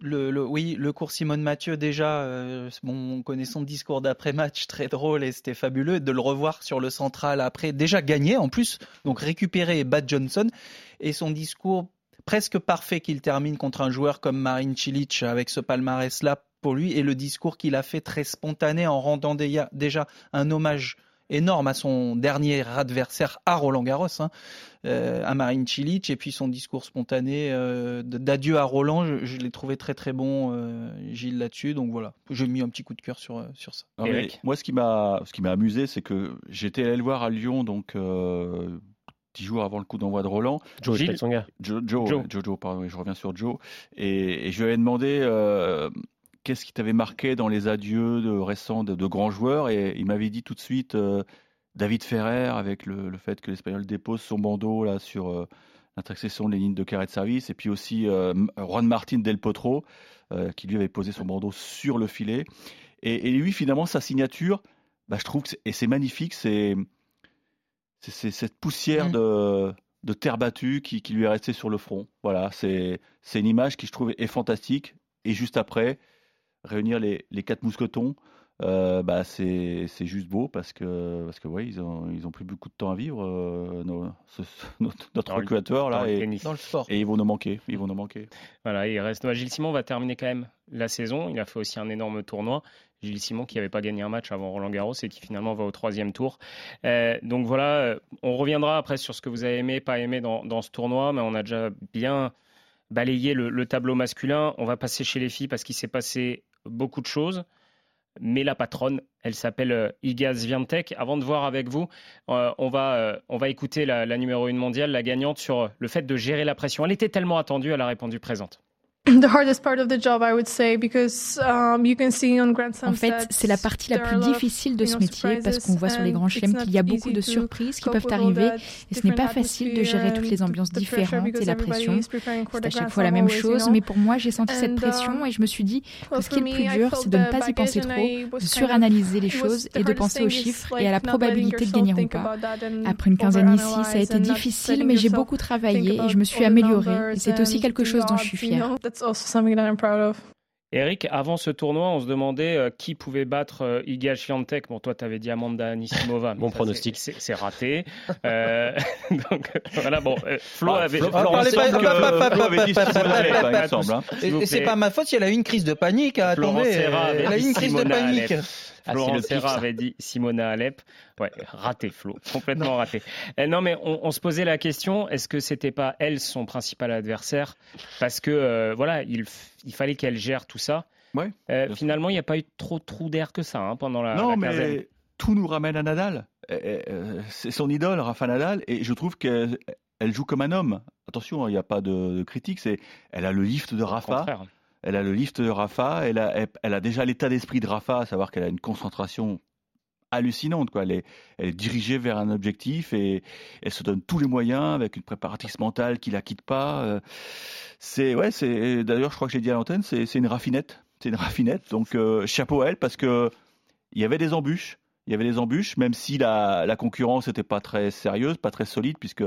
le, le, oui le cours Simone Mathieu déjà euh, bon, on connaît son discours d'après match très drôle et c'était fabuleux de le revoir sur le central après déjà gagné en plus donc récupérer Bad Johnson et son discours presque parfait qu'il termine contre un joueur comme Marin Cilic avec ce palmarès là pour lui et le discours qu'il a fait très spontané en rendant déjà un hommage énorme à son dernier adversaire à Roland Garros, hein, euh, à Marine Cilic, et puis son discours spontané euh, d'adieu à Roland, je, l'ai trouvé très très bon, euh, Gilles là-dessus. Donc voilà, j'ai mis un petit coup de cœur sur sur ça. moi, ce qui m'a ce qui m'a amusé, c'est que j'étais allé le voir à Lyon, donc. dix jours avant le coup d'envoi de Roland. Joe, Gilles, Joe, Joe, Joe, pardon, je reviens sur Joe. Et, et je lui avais demandé qu'est-ce qui t'avait marqué dans les adieux de, récents de, grands joueurs? Et il m'avait dit tout de suite euh, David Ferrer, avec le, fait que l'Espagnol dépose son bandeau là sur euh, l'intersection des lignes de carré de service, et puis aussi euh, Juan Martin Del Potro, qui lui avait posé son bandeau sur le filet. Et, lui, finalement, sa signature, bah, je trouve que et c'est magnifique, c'est cette poussière mmh. de, terre battue qui, qui, lui est restée sur le front. Voilà, c'est une image qui, je trouve, est fantastique. Et juste après, réunir les, les quatre mousquetons, euh, bah c'est juste beau parce que parce que ouais ils ont ils ont plus beaucoup de temps à vivre euh, (laughs) notre, notre là et, dans le sport. et ils vont nous manquer ils vont nous manquer. Voilà il reste Gilles Simon va terminer quand même la saison. Il a fait aussi un énorme tournoi. Gilles Simon qui n'avait pas gagné un match avant Roland Garros et qui finalement va au troisième tour. Euh, donc voilà on reviendra après sur ce que vous avez aimé pas aimé dans, dans ce tournoi mais on a déjà bien balayé le, le tableau masculin. On va passer chez les filles parce qu'il s'est passé beaucoup de choses. Mais la patronne, elle s'appelle euh, Igaz Swiatek. Avant de voir avec vous, euh, on, va, euh, on va écouter la, la numéro 1 mondiale, la gagnante, sur le fait de gérer la pression. Elle était tellement attendue, elle a répondu présente. En fait, c'est la partie la plus difficile de ce métier parce qu'on voit sur les grands chelems qu'il y a beaucoup de surprises qui peuvent arriver et ce n'est pas facile de gérer toutes les ambiances différentes et la pression. C'est à chaque fois la même chose, mais pour moi, j'ai senti cette pression um, et je me suis dit que ce qui est le plus dur, c'est de ne pas y penser trop, de suranalyser les choses et de penser aux chiffres et à la probabilité de gagner ou pas. Après une quinzaine ici, ça a été difficile, mais j'ai beaucoup travaillé et je me suis améliorée et c'est aussi quelque chose dont je suis fière also Eric, avant ce tournoi, on se demandait euh, qui pouvait battre euh, Iga Swiatek. Bon, toi, tu avais dit Amanda Anisimova. (laughs) Bon pronostic. C'est raté. Euh, (laughs) donc, voilà, bon. Flo avait, Flo, C'est pas ma faute si elle a eu une crise de panique. Attendez, elle a eu une crise de panique. Ah, Florent Serra avait dit Simona Alep. Ouais, raté Flo, (laughs) complètement raté. Eh, non mais on, se posait la question, est-ce que c'était pas elle son principal adversaire? Parce que euh, voilà, il, fallait qu'elle gère tout ça. Ouais, euh, finalement, il n'y a pas eu trop de trous d'air que ça hein, pendant la. Non, mais tout nous ramène à Nadal. Euh, c'est son idole, Rafa Nadal, et je trouve qu'elle joue comme un homme. Attention, il n'y a pas de, critique. C'est, elle a le lift de Rafa elle a le lift de Rafa, elle a, déjà l'état d'esprit de Rafa, à savoir qu'elle a une concentration hallucinante. Quoi. Elle, est, dirigée vers un objectif et elle se donne tous les moyens avec une préparatrice mentale qui la quitte pas. Euh, c'est ouais, d'ailleurs je crois que j'ai dit à l'antenne, c'est, une raffinette, c'est une raffinette. Donc euh, chapeau à elle parce que il y avait des embûches, il y avait des embûches, même si la concurrence n'était pas très sérieuse, pas très solide, puisque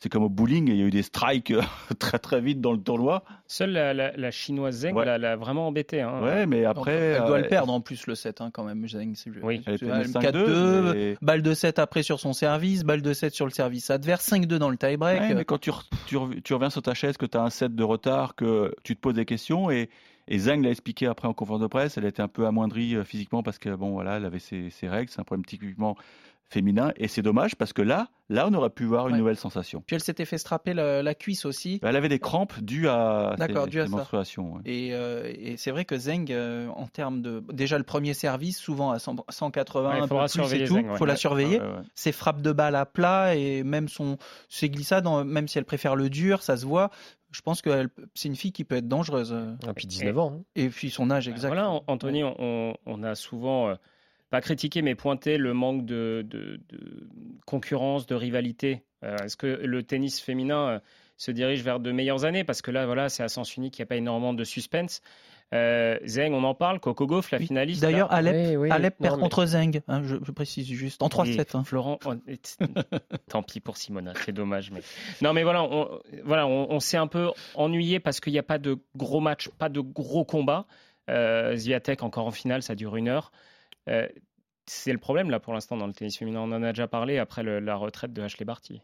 c'est comme au bowling, il y a eu des strikes euh, (laughs) très très vite dans le tournoi. Seule la, chinoise Zeng l'a vraiment embêté. Hein. Ouais, mais après. elle doit le euh, perdre en plus le 7 hein, quand même, Zeng. Oui, elle 4-2, balle de 7 après sur son service, balle de 7 sur le service adverse, 5-2 dans le tie-break. Ouais, mais quand tu, tu, reviens sur ta chaise, que tu as un 7 de retard, que tu te poses des questions et. Et Zeng l'a expliqué après en conférence de presse, elle était un peu amoindrie euh, physiquement parce que bon voilà, elle avait ses, ses règles, c'est un problème typiquement féminin. Et c'est dommage parce que là, là, on aurait pu voir une nouvelle sensation. Puis elle s'était fait strapper la, cuisse aussi. Elle avait des crampes dues à D'accord, menstruations. Euh, et, c'est vrai que Zeng, euh, en termes de déjà le premier service, souvent à 180, il faudra surveiller tout, faut la surveiller. ses frappes de balle à plat et même son ses glissades, même si elle préfère le dur, ça se voit je pense que c'est une fille qui peut être dangereuse. Et puis 19 ans. Hein. Et puis son âge exact. Voilà, Anthony, on, on, a souvent pas critiquer, mais pointer le manque de, de, de concurrence, de rivalité. Est-ce que le tennis féminin se dirige vers de meilleures années? Parce que là, voilà, c'est à sens unique, il n'y a pas énormément de suspense. Euh, Zeng, on en parle. Coco Gauff, la finaliste. D'ailleurs, Alep, Alep perd contre Zeng. Hein, je, précise juste en 3-7. Hein. Florent, (laughs) tant pis pour Simona, c'est dommage. Mais non, mais voilà, on, voilà, on, s'est un peu ennuyé parce qu'il n'y a pas de gros matchs, pas de gros combats. Euh, Zviatek encore en finale, ça dure une heure. Euh, c'est le problème là pour l'instant dans le tennis féminin. On en a déjà parlé après la retraite de Ashley Barty.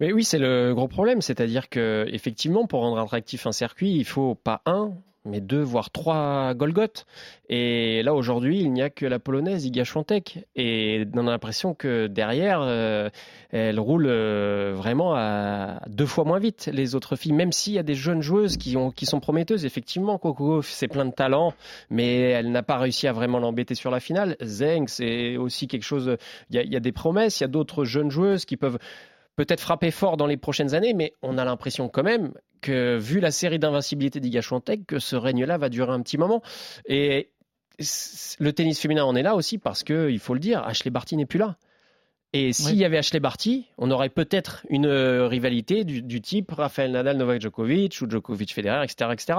Mais oui, c'est le gros problème, c'est-à-dire que effectivement, pour rendre attractif un circuit, il faut pas un, mais deux, voire trois Golgoth. Et là, aujourd'hui, il n'y a que la polonaise Iga Świątek. Et on a l'impression que derrière, euh, elle roule euh, vraiment à deux fois moins vite les autres filles, même s'il y a des jeunes joueuses qui, ont, qui sont prometteuses. Effectivement, Coco, c'est plein de talent, mais elle n'a pas réussi à vraiment l'embêter sur la finale. Zeng, c'est aussi quelque chose. Il y a des promesses, il y a d'autres jeunes joueuses qui peuvent peut-être frapper fort dans les prochaines années, mais on a l'impression quand même que, vu la série d'invincibilité d'Iga que ce règne-là va durer un petit moment. Et le tennis féminin en est là aussi parce que, il faut le dire, Ashley Barty n'est plus là. Et s'il y avait Ashley Barty, on aurait peut-être une euh, rivalité du, type Rafael Nadal, Novak Djokovic ou Djokovic Federer, etc., etc.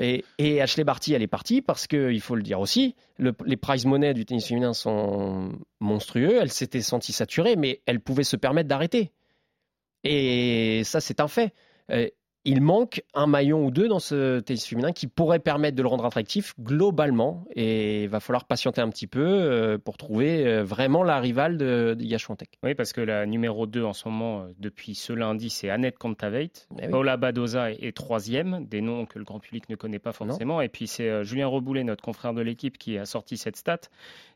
Et, et Ashley Barty, elle est partie parce que, il faut le dire aussi, les prize money du tennis féminin sont monstrueux. Elle s'était sentie saturée, mais elle pouvait se permettre d'arrêter. Et ça, c'est un fait. Euh, il manque un maillon ou deux dans ce tennis féminin qui pourrait permettre de le rendre attractif globalement. Et il va falloir patienter un petit peu euh, pour trouver euh, vraiment la rivale de, de Oui, parce que la numéro 2 en ce moment, euh, depuis ce lundi, c'est Annette Kontaveit. Eh Paula Badoza est, troisième, des noms que le grand public ne connaît pas forcément. Et puis c'est Julien Reboulet, notre confrère de l'équipe, qui a sorti cette stat.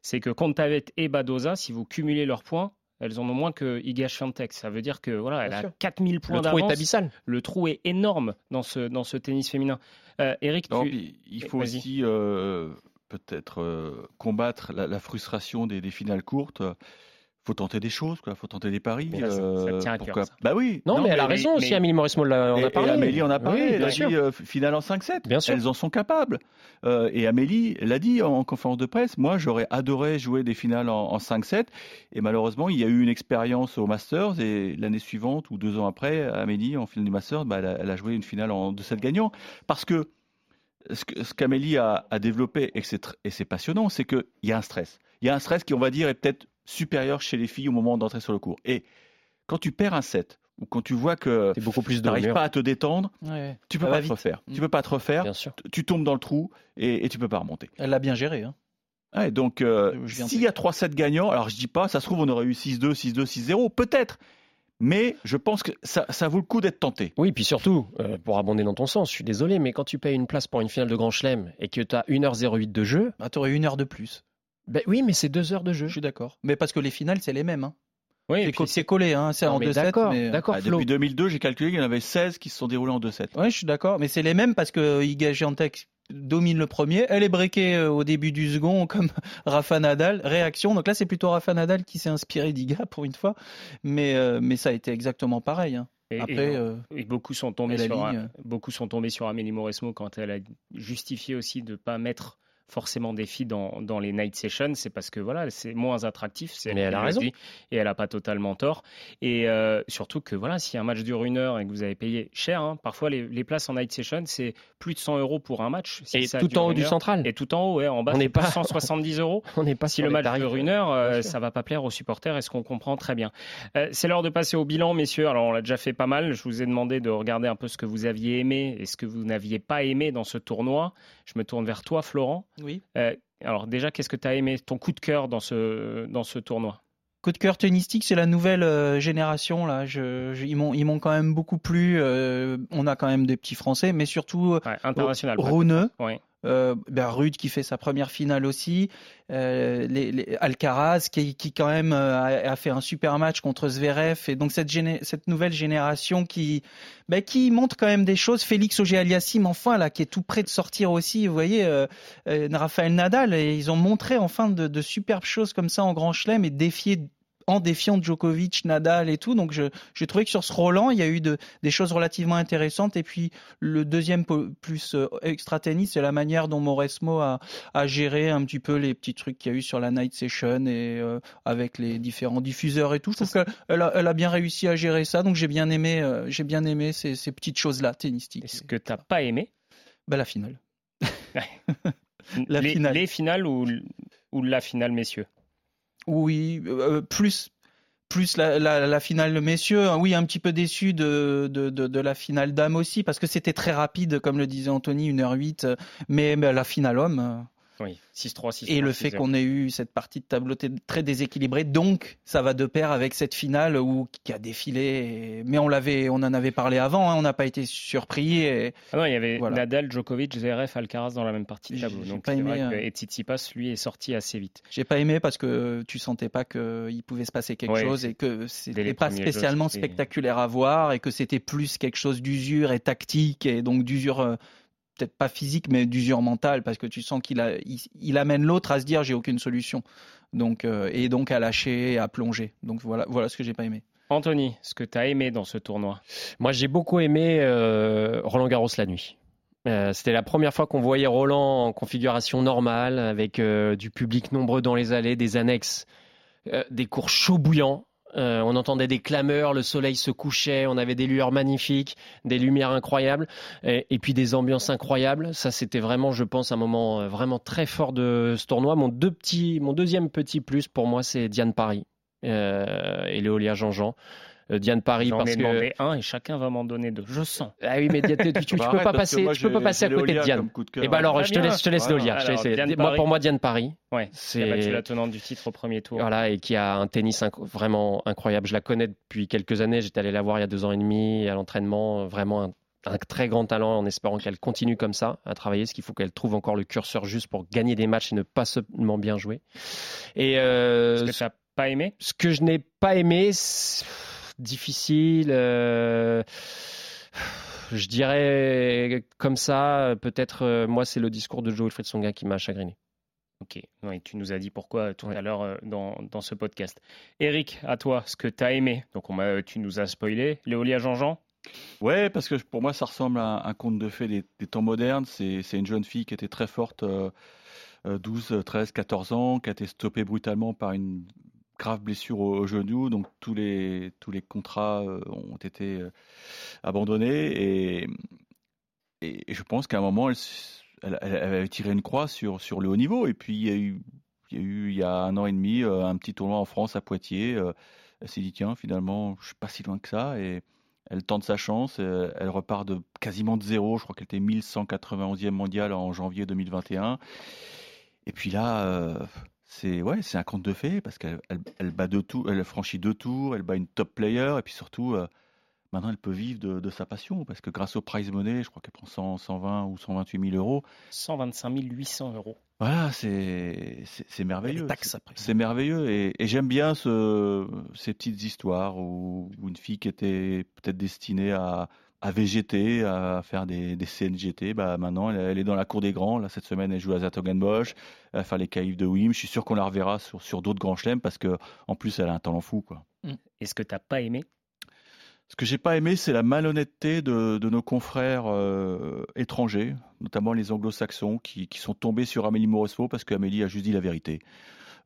C'est que Kontaveit et Badoza, si vous cumulez leurs points, elles en ont moins que Iga Swiatek. Ça veut dire que voilà, elle a 4000 points d'avance. Le trou est abyssal. Le trou est énorme dans ce, dans ce tennis féminin. Euh, Eric, il faut aussi euh, peut-être euh, combattre la, frustration des, des finales courtes faut tenter des choses, quoi. Faut tenter des paris. ça, euh, tient à cœur, Bah oui. Non, mais, elle a raison aussi. Amélie Mauresmo en a parlé. Amélie en a parlé. elle a dit euh, finale en 5-7. Bien sûr. Elles en sont capables. Euh, et Amélie l'a dit en, conférence de presse. Moi, j'aurais adoré jouer des finales en, 5-7. Et malheureusement, il y a eu une expérience au Masters. Et l'année suivante ou deux ans après, Amélie, en finale du Masters, bah, elle, a, joué une finale en 2-7 gagnant. Parce que ce qu'Amélie a, a développé, et c'est passionnant, c'est qu'il y a un stress. Il y a un stress qui, on va dire, est peut-être supérieur chez les filles au moment d'entrer sur le cours. Et quand tu perds un set, ou quand tu vois que tu n'arrives pas à te détendre, tu peux pas te refaire. Tu peux pas te refaire. Tu tombes dans le trou et, et tu peux pas remonter. Elle l'a bien géré. Hein. donc, euh, s'il y a 3-7 gagnants, alors je dis pas, ça se trouve, on aurait eu 6-2, 6-2, 6-0, peut-être. Mais je pense que ça, vaut le coup d'être tenté. Oui, puis surtout, euh, pour abonder dans ton sens, je suis désolé, mais quand tu payes une place pour une finale de Grand Chelem et que tu as 1h08 de jeu. Bah, tu aurais une heure de plus. Ben oui, mais c'est deux heures de jeu. Je suis d'accord. Mais parce que les finales, c'est les mêmes. Hein. Oui, c'est collé, hein, c'est en 2-7. D'accord, d'accord. Ah, depuis 2002, j'ai calculé qu'il y en avait 16 qui se sont déroulés en 2-7. Oui, je suis d'accord, mais c'est les mêmes parce que Iga Giantec domine le premier, elle est breakée euh, au début du second (laughs) comme Rafa Nadal, réaction. Donc là, c'est plutôt Rafa Nadal qui s'est inspiré d'Iga pour une fois, mais euh, mais ça a été exactement pareil. Hein. Après, euh, beaucoup sont tombés sur beaucoup sont tombés sur Amélie Mauresmo quand elle a justifié aussi de pas mettre forcément des filles dans, dans les night sessions, c'est parce que voilà, c'est moins attractif. Mais elle a raison. et elle n'a pas totalement tort. Et euh, surtout que voilà, si un match dure une heure et que vous avez payé cher, hein, parfois les, les, places en night session, c'est plus de 100 euros pour un match. et tout en haut du central. Et tout en haut, ouais, en bas, on n'est pas 170 euros. (laughs) on n'est pas si le match dure une heure, euh, ça va pas plaire aux supporters. Est-ce qu'on comprend très bien euh, C'est l'heure de passer au bilan, messieurs. Alors on l'a déjà fait pas mal. Je vous ai demandé de regarder un peu ce que vous aviez aimé et ce que vous n'aviez pas aimé dans ce tournoi. Je me tourne vers toi, Florent. Oui. Alors déjà, qu'est-ce que tu as aimé, ton coup de cœur dans ce, dans ce tournoi? Coup de cœur tennistique, c'est la nouvelle euh, génération là. Je, ils m'ont ils m'ont quand même beaucoup plu. Euh, on a quand même des petits Français, mais surtout ouais, international. Oui euh, ben Rude qui fait sa première finale aussi, euh, les, Alcaraz qui, quand même euh, a, fait un super match contre Zverev et donc cette, cette nouvelle génération qui ben, qui montre quand même des choses. Félix Auger-Aliassime enfin là qui est tout près de sortir aussi. Vous voyez, euh, euh Raphaël Nadal et ils ont montré enfin de, de superbes choses comme ça en Grand Chelem et défier en défiant Djokovic, Nadal et tout. Donc j'ai trouvé que sur ce Roland, il y a eu de, des choses relativement intéressantes. Et puis le deuxième plus euh, extra tennis, c'est la manière dont Mauresmo a, a, géré un petit peu les petits trucs qu'il y a eu sur la night session et euh, avec les différents diffuseurs et tout. Je trouve qu'elle a, elle a bien réussi à gérer ça. Donc j'ai bien aimé, euh, j'ai bien aimé ces, ces petites choses-là tennistiques. Est-ce que t'as pas aimé? Bah, La finale. (laughs) la les, finale. les finales ou, ou la finale, messieurs? Oui, euh, plus plus la, la, la, finale messieurs. Hein. Oui, un petit peu déçu de, de, la finale dames aussi, parce que c'était très rapide, comme le disait Anthony, 1h08. Mais, mais la finale homme, euh, oui, 6-3, 6 Et le fait qu'on ait eu cette partie de tableau très déséquilibrée, donc ça va de pair avec cette finale où qui a défilé. Mais on l'avait, on en avait parlé avant, hein, on n'a pas été surpris. Et... Ah non, il y avait Nadal, Djokovic, Zverev, Alcaraz dans la même partie de tableau. Donc pas aimé, vrai que, euh, et Tsitsipas lui est sorti assez vite. J'ai pas aimé parce que tu sentais pas qu'il pouvait se passer quelque chose et que c'était pas spécialement spectaculaire à voir et que c'était plus quelque chose d'usure et tactique et donc d'usure euh, peut-être pas physique, mais d'usure mentale, parce que tu sens qu'il il, amène l'autre à se dire j'ai aucune solution, donc euh, et donc à lâcher, à plonger. Donc voilà, voilà ce que j'ai pas aimé. Anthony, ce que tu as aimé dans ce tournoi? Moi, j'ai beaucoup aimé euh, Roland Garros la nuit. Euh, c'était la première fois qu'on voyait Roland en configuration normale, avec du public nombreux dans les allées, des annexes, des cours chauds bouillants. Euh, on entendait des clameurs, le soleil se couchait, on avait des lueurs magnifiques, des lumières incroyables, et, puis des ambiances incroyables. Ça, c'était vraiment, je pense, un moment euh, vraiment très fort de ce tournoi. Mon, deuxième petit plus pour moi, c'est Diane Paris euh, et Léolia Jean-Jean. Euh, Diane Paris J'en parce ai que demandé un et chacun va m'en donner deux. Je sens. Ah oui, mais tu, tu, (laughs) peux pas passer, tu peux pas passer à côté de Diane. Et eh ben alors, je te laisse, je te laisse voilà. moi, pour moi, Diane Paris. Ouais. C'est la tenante du titre au premier tour. Voilà, et qui a un tennis vraiment incroyable. Je la connais depuis quelques années. J'étais allé la voir il y a deux ans et demi à l'entraînement. Vraiment un un très grand talent en espérant qu'elle continue comme ça à travailler, ce qu'il faut qu'elle trouve encore le curseur juste pour gagner des matchs et ne pas seulement bien jouer. Et euh, ce que tu n'as pas aimé? Ce que je n'ai pas aimé, difficile. Euh, je dirais comme ça, peut-être, euh, moi, c'est le discours de Joe Wilfried Songa qui m'a chagriné. Ok, tu nous as dit pourquoi tout à l'heure euh, dans, dans, ce podcast. Eric, à toi, ce que tu as aimé. Donc, on tu nous as spoilé. Léolia Jean-Jean? Ouais, parce que pour moi, ça ressemble à un conte de fées des, temps modernes. C'est une jeune fille qui était très forte, 12, 13, 14 ans, qui a été stoppée brutalement par une grave blessure au, genou, donc tous les, tous les contrats euh, ont été euh, abandonnés et, et, je pense qu'à un moment, elle, elle, avait tiré une croix sur, sur le haut niveau. Et puis, il y a eu, il y a, un an et demi, euh, un petit tournoi en France à Poitiers. Elle s'est dit, tiens, finalement, je suis pas si loin que ça. Et elle tente sa chance. Elle repart de quasiment de zéro. Je crois qu'elle était 1191e mondiale en janvier 2021. Et puis là, c'est ouais, c'est un conte de fées parce qu'elle elle, bat deux tours, elle franchit deux tours, elle bat une top player et puis surtout euh, maintenant elle peut vivre de, sa passion parce que grâce au prize money, je crois qu'elle prend 100, 120 ou 128 000 euros. 125 800 euros. Voilà, c'est c'est merveilleux. C'est merveilleux et, j'aime bien ce, ces petites histoires où une fille qui était peut-être destinée à à végéter, à faire des, des CNGT. Bah, maintenant, elle, est dans la cour des grands. Là, cette semaine, elle joue à Zatogenbosch, elle va faire les caïfs de Wim. Je suis sûr qu'on la reverra sur, sur d'autres grands chelems parce que en plus, elle a un talent fou. Quoi. Mm. est ce que tu n'as pas aimé? Ce que j'ai pas aimé, c'est la malhonnêteté de, de nos confrères euh, étrangers, notamment les anglo-saxons, qui, qui, sont tombés sur Amélie Mauresmo parce qu'Amélie a juste dit la vérité.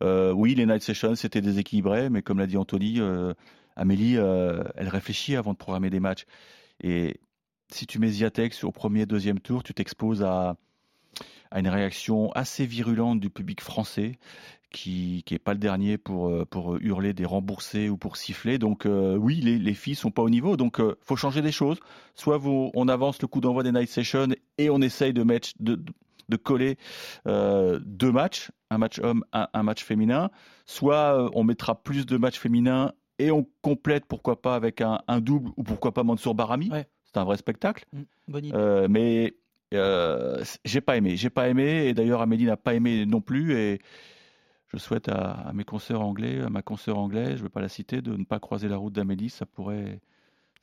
Euh, oui, les night sessions, c'était déséquilibré, mais comme l'a dit Anthony, euh, Amélie, elle réfléchit avant de programmer des matchs. Et si tu mets Ziatex au premier, deuxième tour, tu t'exposes à, à une réaction assez virulente du public français qui n'est pas le dernier pour, euh, pour hurler des remboursés ou pour siffler. Donc euh, oui, les, les filles sont pas au niveau. Donc euh, faut changer des choses. Soit on avance le coup d'envoi des night sessions et on essaye de, mettre, de, de coller deux matchs, un match homme, un, un match féminin. Soit on mettra plus de matchs féminins et on complète pourquoi pas avec un, double ou pourquoi pas Mansour Barami. C'est un vrai spectacle. Mm, euh, mais euh, j'ai pas aimé. J'ai pas aimé et d'ailleurs Amélie n'a pas aimé non plus et je souhaite à, mes consoeurs anglais, à ma consoeur anglaise, je ne vais pas la citer, de ne pas croiser la route d'Amélie. Ça pourrait,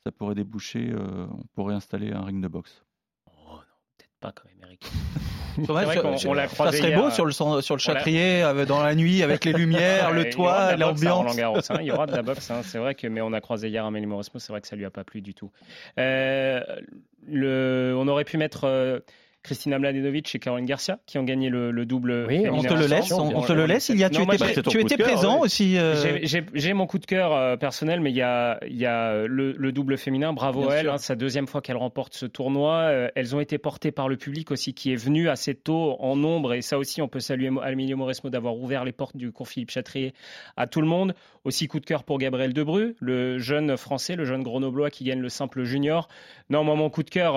ça pourrait déboucher. Euh, on pourrait installer un ring de boxe. Oh non, peut-être pas quand même, Eric. (laughs) on, l'a croisé. Ça serait beau sur le sur le Châtrier dans la nuit avec les (laughs) lumières, le toit, l'ambiance. Hein, il y aura de la boxe. Hein, c'est vrai que mais on a croisé hier Amélie Mauresmo. C'est vrai que ça lui a pas plu du tout. Euh, le, on aurait pu mettre euh, Christina Mladenovic et Caroline Garcia qui ont gagné le, double. Oui, on te le laisse. On, te le laisse. Il y a, tu étais, tu étais présent aussi. Euh. J'ai mon coup de cœur euh, personnel, mais il y a, il y a le, double féminin. Bravo à elle. Hein, sa deuxième fois qu'elle remporte ce tournoi. Euh, elles ont été portées par le public aussi, qui est venu assez tôt en nombre. Et ça aussi, on peut saluer Emilio Mauresmo d'avoir ouvert les portes du cours Philippe Chatrier à tout le monde. Aussi coup de cœur pour Gabriel Debru, le jeune français, le jeune grenoblois qui gagne le simple junior. Non, moi mon coup de cœur.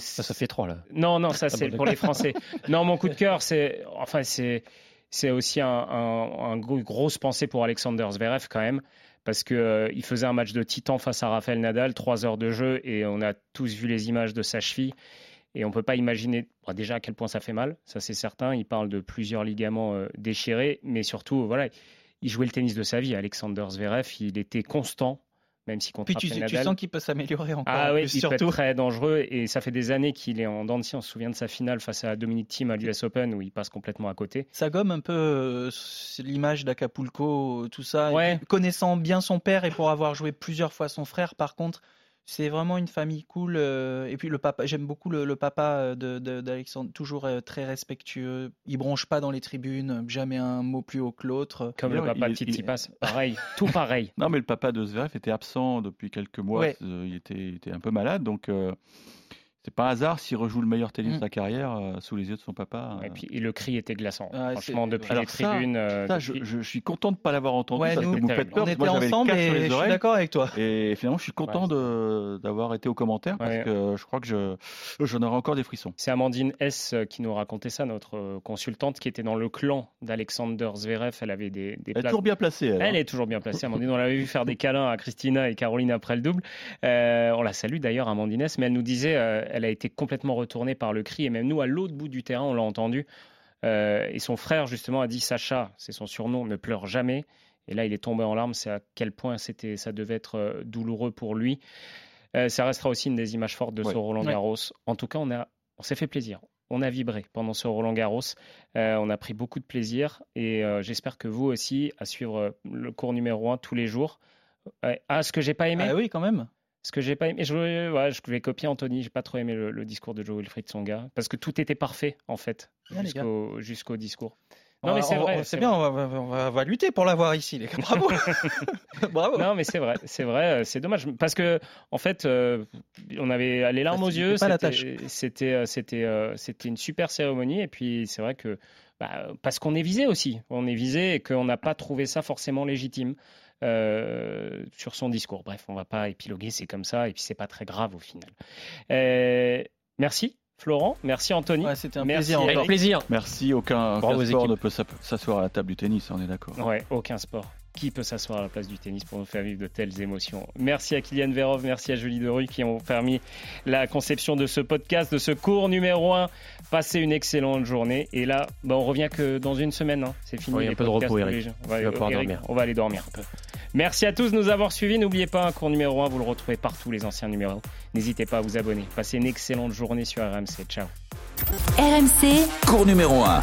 ça, ça fait trois là. Non, non, non, ça c'est pour les Français. Non, mon coup de cœur, c'est enfin c'est c'est aussi un, un, grosse pensée pour Alexander Zverev quand même parce que euh, il faisait un match de titan face à Rafael Nadal, trois heures de jeu et on a tous vu les images de sa cheville et on peut pas imaginer déjà à quel point ça fait mal, ça c'est certain. Il parle de plusieurs ligaments euh, déchirés, mais surtout voilà, il jouait le tennis de sa vie. Alexander Zverev, il était constant même si contre Puis tu, tu sens qu'il peut s'améliorer encore. Ah oui, il surtout. peut être très dangereux et ça fait des années qu'il est en dents On se souvient de sa finale face à Dominic Thiem à l'US Open où il passe complètement à côté. Ça gomme un peu euh, l'image d'Acapulco, tout ça. connaissant bien son père et pour avoir joué plusieurs fois son frère, par contre, c'est vraiment une famille cool. Euh, et puis le papa, j'aime beaucoup le, papa d'Alexandre, toujours euh, très respectueux. Il bronche pas dans les tribunes, jamais un mot plus haut que l'autre. Comme le papa de Tsitsipas, pareil, tout pareil. (laughs) Non, mais le papa de Zverev était absent depuis quelques mois. Euh, il, était, il, était, un peu malade, donc c'est pas un hasard s'il rejoue le meilleur tennis de mm. sa carrière euh, sous les yeux de son papa. Et euh. puis le cri était glaçant. Franchement, depuis les tribunes. Euh, ça, je, suis content de ne pas l'avoir entendu. Ouais, nous, On était ensemble et je suis d'accord avec toi. Et finalement, je suis content d'avoir été au commentaire parce que je crois que j'en aurai encore des frissons. C'est Amandine S qui nous racontait ça, notre consultante qui était dans le clan d'Alexander Zverev. Elle avait des, des Elle est toujours bien placée. Elle, elle hein. est toujours bien placée. Amandine, on l'avait vu faire des câlins à Christina et Caroline après le double. on la salue d'ailleurs, Amandine S, mais elle nous disait elle a été complètement retournée par le cri. Et même nous, à l'autre bout du terrain, on l'a entendu. Euh, et son frère, justement, a dit Sacha, c'est son surnom, ne pleure jamais. Et là, il est tombé en larmes. C'est à quel point c'était, ça devait être euh, douloureux pour lui. Euh, ça restera aussi une des images fortes de ce Roland Garros. En tout cas, on, a, on s'est fait plaisir. On a vibré pendant ce Roland Garros. on a pris beaucoup de plaisir. Et j'espère que vous aussi, à suivre le cours numéro 1 tous les jours. ah, ce que j'ai pas aimé Ah oui, quand même. Ce que j'ai pas aimé, je, je vais copier Anthony, j'ai pas trop aimé le, discours de Joe Wilfried Songa, parce que tout était parfait, en fait, jusqu'au discours. Non, mais c'est vrai. C'est bien, on va, lutter pour l'avoir ici, les gars. (laughs) Bravo. (laughs) Bravo. Non, mais c'est vrai, c'est vrai, euh, c'est dommage. Parce que, en fait, euh, on avait les larmes aux yeux. C'était, euh, c'était, c'était une super cérémonie. Et puis, c'est vrai que, bah, parce qu'on est visé aussi. On est visé et qu'on n'a pas trouvé ça forcément légitime. Euh, sur son discours. Bref, on va pas épiloguer, c'est comme ça, et puis c'est pas très grave au final. Euh, merci. Florent, merci Anthony. C'était un plaisir. Avec plaisir. Merci. Aucun, sport ne peut s'asseoir à la table du tennis, on est d'accord. Ouais, aucun sport qui peut s'asseoir à la place du tennis pour nous faire vivre de telles émotions? Merci à Kylian Verov, merci à Julie Derue qui ont permis la conception de ce podcast, de ce cours numéro 1. Passez une excellente journée. Et là, bah, on revient que dans une semaine. Hein. C'est fini. Oui, un peu de repos, Eric. On va, dormir. on va aller dormir un peu. Merci à tous de nous avoir suivis. N'oubliez pas, un cours numéro 1, vous le retrouvez partout, les anciens numéros. N'hésitez pas à vous abonner. Passez une excellente journée sur RMC. Ciao. RMC, cours numéro 1.